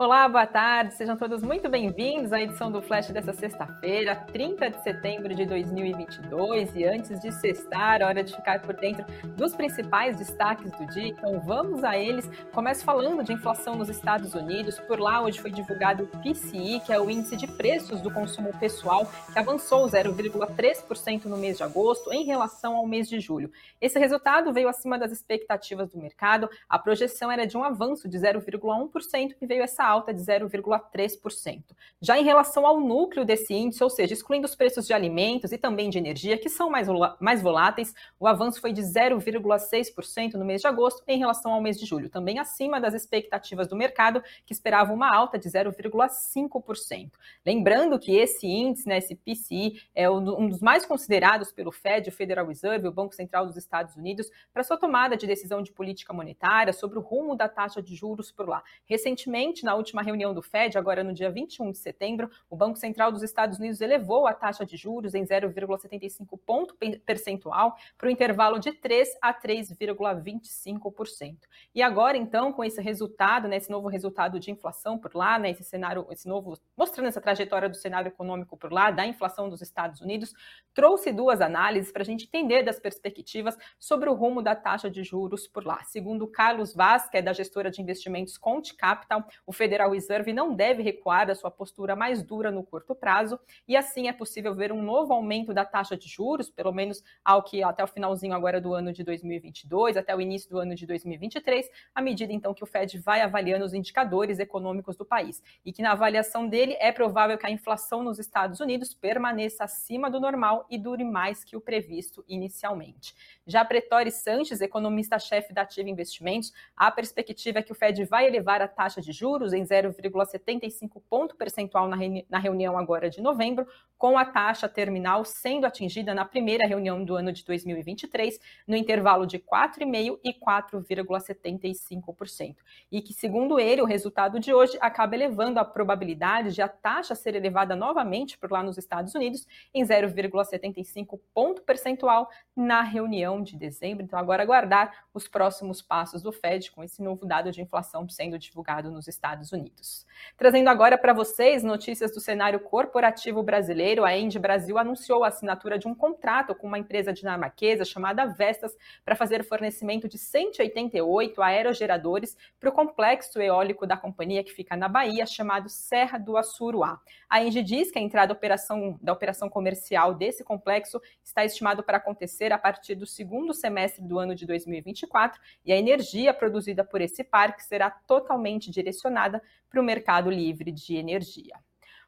Olá, boa tarde, sejam todos muito bem-vindos à edição do Flash dessa sexta-feira, 30 de setembro de 2022. E antes de sextar, hora de ficar por dentro dos principais destaques do dia. Então vamos a eles. Começo falando de inflação nos Estados Unidos. Por lá, hoje foi divulgado o PCI, que é o índice de preços do consumo pessoal, que avançou 0,3% no mês de agosto em relação ao mês de julho. Esse resultado veio acima das expectativas do mercado. A projeção era de um avanço de 0,1% e veio essa alta de 0,3%. Já em relação ao núcleo desse índice, ou seja, excluindo os preços de alimentos e também de energia, que são mais, mais voláteis, o avanço foi de 0,6% no mês de agosto em relação ao mês de julho, também acima das expectativas do mercado, que esperava uma alta de 0,5%. Lembrando que esse índice, né, esse PCI, é um dos mais considerados pelo Fed, o Federal Reserve, o Banco Central dos Estados Unidos, para sua tomada de decisão de política monetária sobre o rumo da taxa de juros por lá. Recentemente, na última reunião do Fed, agora no dia 21 de setembro, o Banco Central dos Estados Unidos elevou a taxa de juros em 0,75 ponto percentual para o intervalo de 3 a 3,25%. E agora, então, com esse resultado, né, esse novo resultado de inflação por lá, né, esse cenário, esse novo, mostrando essa trajetória do cenário econômico por lá, da inflação dos Estados Unidos, trouxe duas análises para a gente entender das perspectivas sobre o rumo da taxa de juros por lá. Segundo Carlos Vaz, que é da gestora de investimentos Conte Capital, o Federal Reserve não deve recuar da sua postura mais dura no curto prazo, e assim é possível ver um novo aumento da taxa de juros, pelo menos ao que até o finalzinho agora do ano de 2022, até o início do ano de 2023, à medida então que o Fed vai avaliando os indicadores econômicos do país. E que na avaliação dele é provável que a inflação nos Estados Unidos permaneça acima do normal e dure mais que o previsto inicialmente. Já Pretori Sanches, economista-chefe da Ativa Investimentos, a perspectiva é que o Fed vai elevar a taxa de juros em 0,75 ponto percentual na reunião agora de novembro, com a taxa terminal sendo atingida na primeira reunião do ano de 2023, no intervalo de 4,5% e 4,75%. E que, segundo ele, o resultado de hoje acaba elevando a probabilidade de a taxa ser elevada novamente por lá nos Estados Unidos em 0,75 ponto percentual na reunião de dezembro. Então, agora aguardar os próximos passos do Fed com esse novo dado de inflação sendo divulgado nos Estados Unidos. Trazendo agora para vocês notícias do cenário corporativo brasileiro, a End Brasil anunciou a assinatura de um contrato com uma empresa dinamarquesa chamada Vestas para fazer fornecimento de 188 aerogeradores para o complexo eólico da companhia que fica na Bahia, chamado Serra do Assuruá. A End diz que a entrada operação, da operação comercial desse complexo está estimado para acontecer a partir do segundo semestre do ano de 2024 e a energia produzida por esse parque será totalmente direcionada para o mercado livre de energia.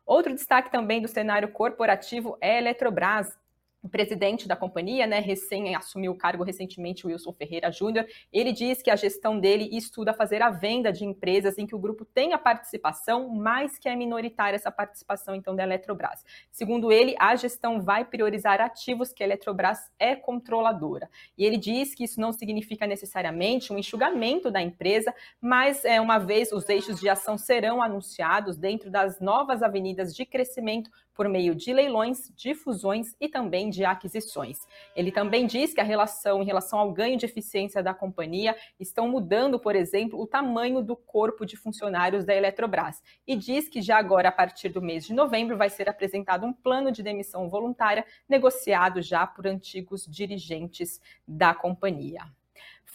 Outro destaque também do cenário corporativo é a Eletrobras, o presidente da companhia, né, recém assumiu o cargo recentemente, Wilson Ferreira Júnior, ele diz que a gestão dele estuda fazer a venda de empresas em que o grupo tem a participação, mas que é minoritária essa participação, então, da Eletrobras. Segundo ele, a gestão vai priorizar ativos que a Eletrobras é controladora. E ele diz que isso não significa necessariamente um enxugamento da empresa, mas, é, uma vez os eixos de ação serão anunciados dentro das novas avenidas de crescimento por meio de leilões, de fusões e também de aquisições. Ele também diz que a relação em relação ao ganho de eficiência da companhia estão mudando, por exemplo, o tamanho do corpo de funcionários da Eletrobras e diz que já agora a partir do mês de novembro vai ser apresentado um plano de demissão voluntária negociado já por antigos dirigentes da companhia.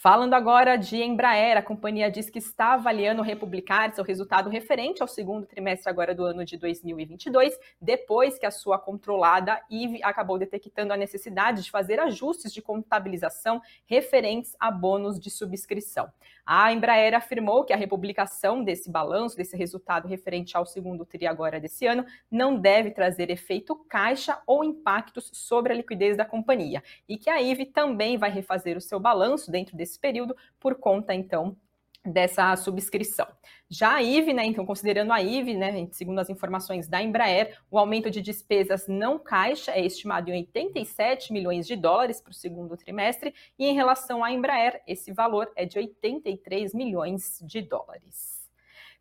Falando agora de Embraer, a companhia diz que está avaliando republicar seu resultado referente ao segundo trimestre agora do ano de 2022, depois que a sua controlada IVE acabou detectando a necessidade de fazer ajustes de contabilização referentes a bônus de subscrição. A Embraer afirmou que a republicação desse balanço, desse resultado referente ao segundo TRI agora desse ano, não deve trazer efeito caixa ou impactos sobre a liquidez da companhia e que a IVE também vai refazer o seu balanço dentro desse período por conta, então, dessa subscrição. Já a IVE, né, então considerando a IVE, né, segundo as informações da Embraer, o aumento de despesas não caixa é estimado em 87 milhões de dólares para o segundo trimestre, e em relação à Embraer, esse valor é de 83 milhões de dólares.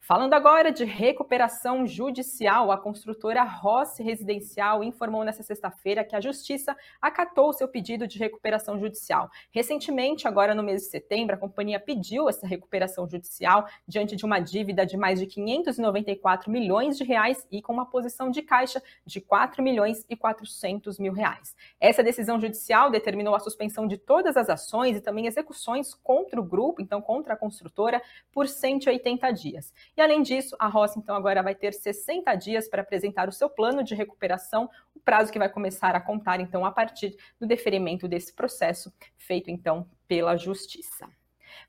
Falando agora de recuperação judicial, a construtora Rossi Residencial informou nesta sexta-feira que a Justiça acatou seu pedido de recuperação judicial. Recentemente, agora no mês de setembro, a companhia pediu essa recuperação judicial diante de uma dívida de mais de 594 milhões de reais e com uma posição de caixa de 4 milhões e 400 mil reais. Essa decisão judicial determinou a suspensão de todas as ações e também execuções contra o grupo, então contra a construtora, por 180 dias. E além disso, a Roça então agora vai ter 60 dias para apresentar o seu plano de recuperação, o prazo que vai começar a contar então a partir do deferimento desse processo feito então pela Justiça.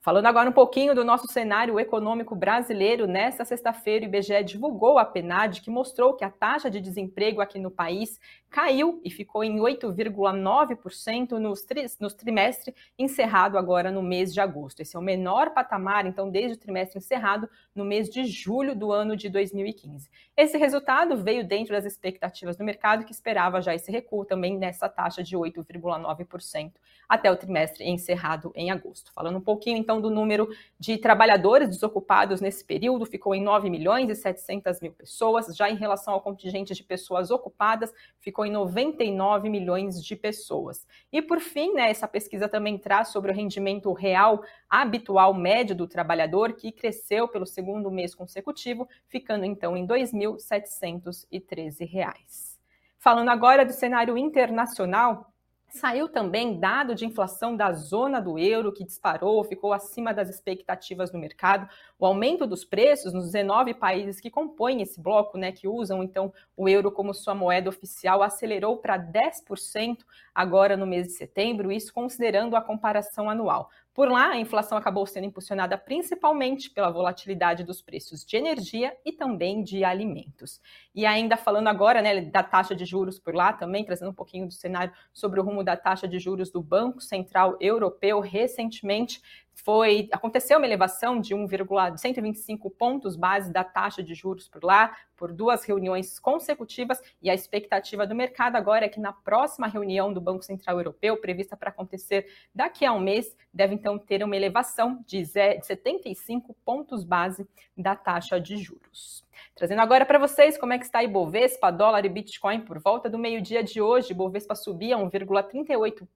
Falando agora um pouquinho do nosso cenário econômico brasileiro, nesta sexta-feira o IBGE divulgou a PNAD, que mostrou que a taxa de desemprego aqui no país caiu e ficou em 8,9% no no trimestre encerrado agora no mês de agosto. Esse é o menor patamar, então, desde o trimestre encerrado no mês de julho do ano de 2015. Esse resultado veio dentro das expectativas do mercado, que esperava já esse recuo também nessa taxa de 8,9% até o trimestre encerrado em agosto. Falando um pouquinho, então, do número de trabalhadores desocupados nesse período, ficou em 9 milhões e 700 mil pessoas. Já em relação ao contingente de pessoas ocupadas, ficou em 99 milhões de pessoas. E por fim, né, essa pesquisa também traz sobre o rendimento real habitual médio do trabalhador, que cresceu pelo segundo mês consecutivo, ficando então em R$ 2.713. Falando agora do cenário internacional, Saiu também dado de inflação da zona do euro, que disparou, ficou acima das expectativas do mercado. O aumento dos preços nos 19 países que compõem esse bloco, né, que usam então o euro como sua moeda oficial, acelerou para 10% agora no mês de setembro, isso considerando a comparação anual. Por lá, a inflação acabou sendo impulsionada principalmente pela volatilidade dos preços de energia e também de alimentos. E ainda falando agora né, da taxa de juros por lá, também trazendo um pouquinho do cenário sobre o rumo da taxa de juros do Banco Central Europeu, recentemente foi aconteceu uma elevação de 1,125 pontos base da taxa de juros por lá, por duas reuniões consecutivas, e a expectativa do mercado agora é que na próxima reunião do Banco Central Europeu, prevista para acontecer daqui a um mês, deve então ter uma elevação de 75 pontos base da taxa de juros. Trazendo agora para vocês como é que está Ibovespa, dólar e Bitcoin por volta do meio-dia de hoje. Ibovespa subia 1,38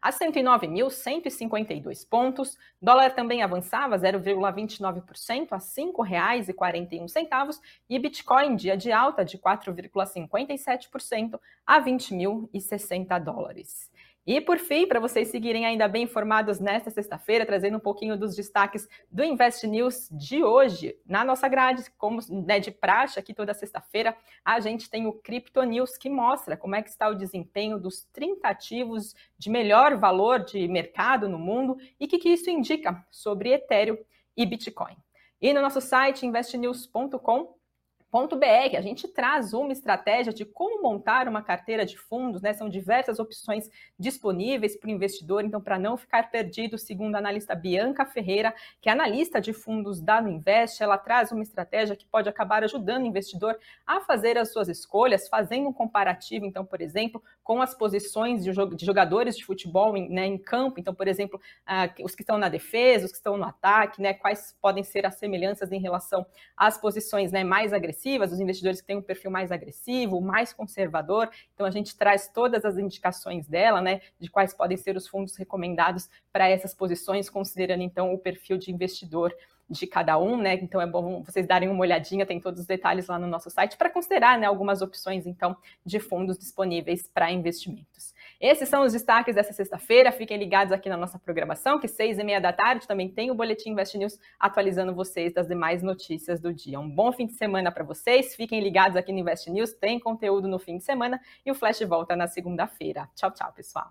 a 109.152 pontos. Dólar também avançava 0,29% a R$ 5,41 e Bitcoin dia de alta de 4,57% a 20.060 dólares. E por fim, para vocês seguirem ainda bem informados nesta sexta-feira, trazendo um pouquinho dos destaques do Invest News de hoje. Na nossa grade, como né, de praxe aqui toda sexta-feira, a gente tem o Crypto News que mostra como é que está o desempenho dos 30 ativos de melhor valor de mercado no mundo e o que, que isso indica sobre Ethereum e Bitcoin. E no nosso site investnews.com .br, a gente traz uma estratégia de como montar uma carteira de fundos, né? São diversas opções disponíveis para o investidor, então para não ficar perdido, segundo a analista Bianca Ferreira, que é analista de fundos da Invest, ela traz uma estratégia que pode acabar ajudando o investidor a fazer as suas escolhas, fazendo um comparativo, então, por exemplo, com as posições de jogadores de futebol em, né, em campo, então, por exemplo, uh, os que estão na defesa, os que estão no ataque, né? Quais podem ser as semelhanças em relação às posições né, mais agressivas agressivas, os investidores que têm um perfil mais agressivo, mais conservador. Então a gente traz todas as indicações dela, né, de quais podem ser os fundos recomendados para essas posições, considerando então o perfil de investidor de cada um, né? Então é bom vocês darem uma olhadinha, tem todos os detalhes lá no nosso site para considerar, né, algumas opções então de fundos disponíveis para investimentos. Esses são os destaques dessa sexta-feira. Fiquem ligados aqui na nossa programação, que seis e meia da tarde também tem o Boletim Invest News atualizando vocês das demais notícias do dia. Um bom fim de semana para vocês. Fiquem ligados aqui no Invest News, tem conteúdo no fim de semana e o Flash volta na segunda-feira. Tchau, tchau, pessoal.